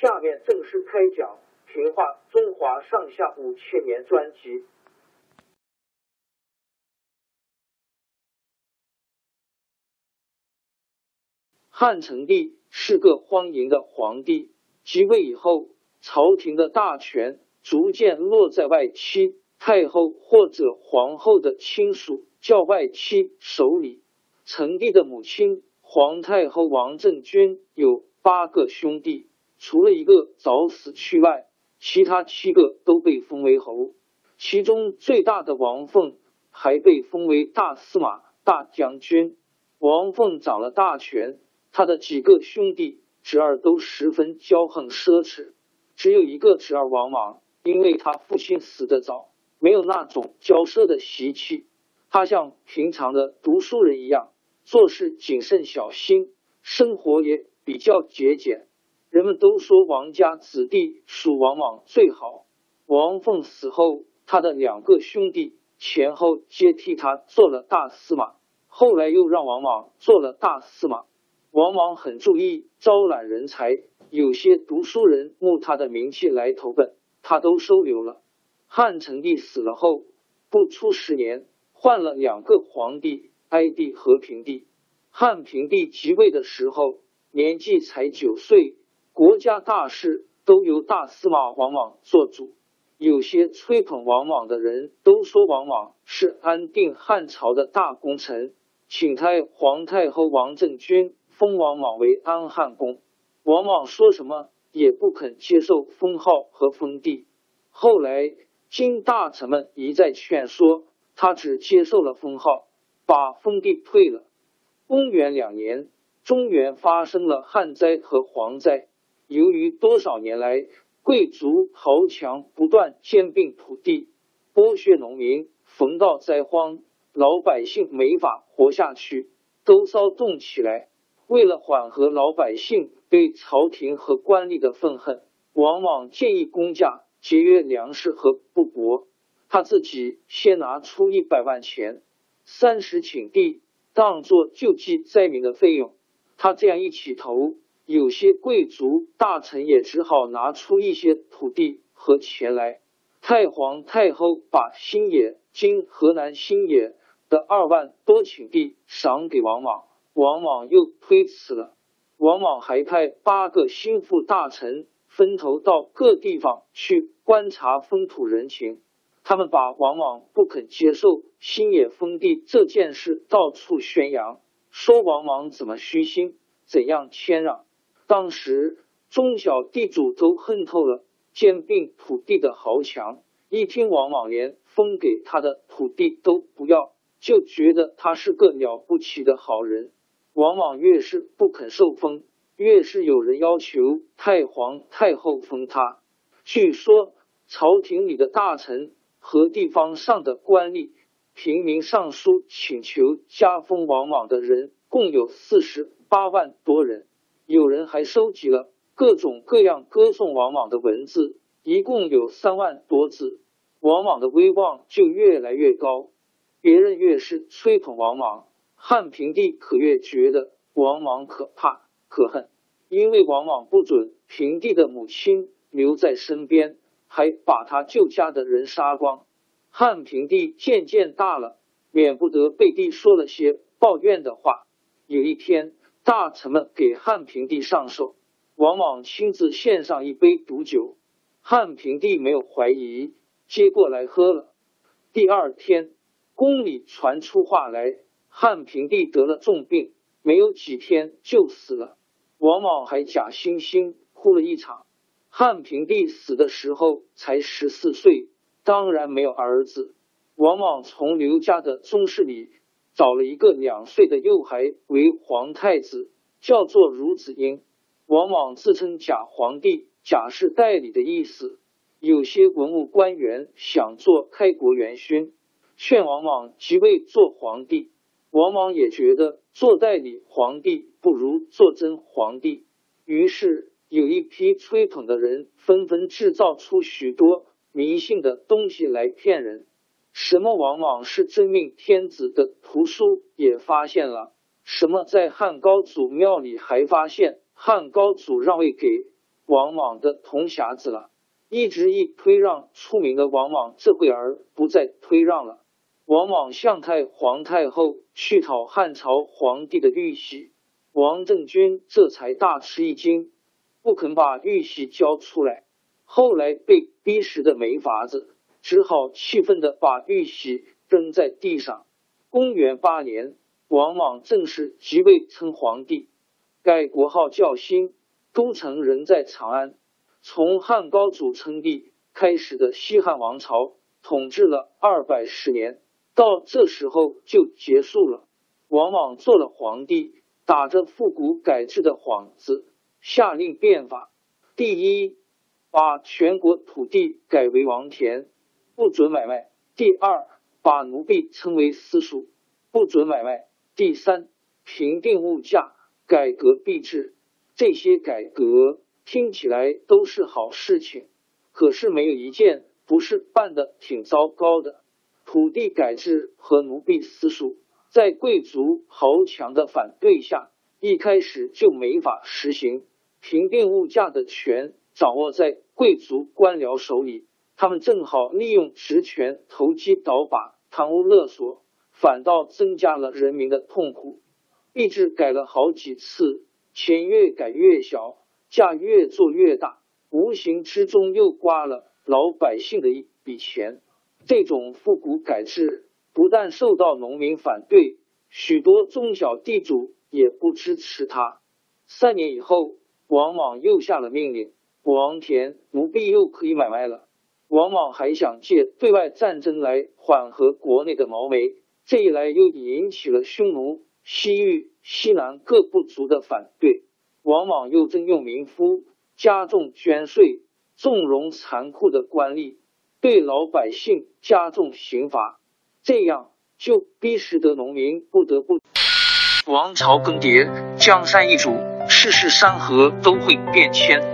下面正式开讲《平话中华上下五千年》专辑。汉成帝是个荒淫的皇帝，即位以后，朝廷的大权逐渐落在外戚、太后或者皇后的亲属叫外戚手里。成帝的母亲。皇太后王政君有八个兄弟，除了一个早死去外，其他七个都被封为侯。其中最大的王凤还被封为大司马、大将军。王凤掌了大权，他的几个兄弟侄儿都十分骄横奢侈，只有一个侄儿王莽，因为他父亲死得早，没有那种骄奢的习气，他像平常的读书人一样。做事谨慎小心，生活也比较节俭。人们都说王家子弟属王莽最好。王凤死后，他的两个兄弟前后接替他做了大司马，后来又让王莽做了大司马。王莽很注意招揽人才，有些读书人慕他的名气来投奔，他都收留了。汉成帝死了后，不出十年，换了两个皇帝。哀帝和平帝，汉平帝即位的时候年纪才九岁，国家大事都由大司马王莽做主。有些吹捧王莽的人都说王莽是安定汉朝的大功臣，请太皇太后王政君封王莽为安汉公。王莽说什么也不肯接受封号和封地。后来经大臣们一再劝说，他只接受了封号。把封地退了。公元两年，中原发生了旱灾和蝗灾。由于多少年来贵族豪强不断兼并土地，剥削农民，逢到灾荒，老百姓没法活下去，都骚动起来。为了缓和老百姓对朝廷和官吏的愤恨，往往建议公家节约粮食和布帛。他自己先拿出一百万钱。三十顷地当做救济灾民的费用，他这样一起头，有些贵族大臣也只好拿出一些土地和钱来。太皇太后把新野（今河南新野）的二万多顷地赏给王莽，王莽又推辞了。王莽还派八个心腹大臣分头到各地方去观察风土人情。他们把王莽不肯接受新野封地这件事到处宣扬，说王莽怎么虚心，怎样谦让。当时中小地主都恨透了兼并土地的豪强，一听王莽连封给他的土地都不要，就觉得他是个了不起的好人。王莽越是不肯受封，越是有人要求太皇太后封他。据说朝廷里的大臣。和地方上的官吏、平民上书请求加封王莽的人共有四十八万多人，有人还收集了各种各样歌颂王莽的文字，一共有三万多字。王莽的威望就越来越高，别人越是吹捧王莽，汉平帝可越觉得王莽可怕可恨。因为王莽不准平帝的母亲留在身边，还把他救家的人杀光。汉平帝渐渐大了，免不得背地说了些抱怨的话。有一天，大臣们给汉平帝上寿。王莽亲自献上一杯毒酒，汉平帝没有怀疑，接过来喝了。第二天，宫里传出话来，汉平帝得了重病，没有几天就死了。王莽还假惺惺哭了一场。汉平帝死的时候才十四岁，当然没有儿子。王莽从刘家的宗室里找了一个两岁的幼孩为皇太子，叫做孺子婴。王莽自称假皇帝，假是代理的意思。有些文武官员想做开国元勋，劝王莽即位做皇帝。王莽也觉得做代理皇帝不如做真皇帝，于是有一批吹捧的人纷纷制造出许多迷信的东西来骗人。什么王莽是真命天子的图书也发现了，什么在汉高祖庙里还发现。汉高祖让位给王莽的铜匣子了，一直一推让出名的王莽，这会儿不再推让了。王莽向太皇太后去讨汉朝皇帝的玉玺，王政君这才大吃一惊，不肯把玉玺交出来。后来被逼实的没法子，只好气愤的把玉玺扔在地上。公元八年，王莽正式即位称皇帝。改国号叫新，都城仍在长安。从汉高祖称帝开始的西汉王朝，统治了二百十年，到这时候就结束了。王莽做了皇帝，打着复古改制的幌子，下令变法：第一，把全国土地改为王田，不准买卖；第二，把奴婢称为私属，不准买卖；第三，平定物价。改革币制，这些改革听起来都是好事情，可是没有一件不是办的挺糟糕的。土地改制和奴婢私属，在贵族豪强的反对下，一开始就没法实行。平定物价的权掌握在贵族官僚手里，他们正好利用职权投机倒把、贪污勒索，反倒增加了人民的痛苦。币制改了好几次，钱越改越小，价越做越大，无形之中又刮了老百姓的一笔钱。这种复古改制不但受到农民反对，许多中小地主也不支持他。三年以后，王莽又下了命令，王田奴婢又可以买卖了。王莽还想借对外战争来缓和国内的毛霉，这一来又引起了匈奴。西域、西南各部族的反对，王莽又征用民夫，加重捐税，纵容残酷的官吏，对老百姓加重刑罚，这样就逼使得农民不得不。王朝更迭，江山易主，世事山河都会变迁。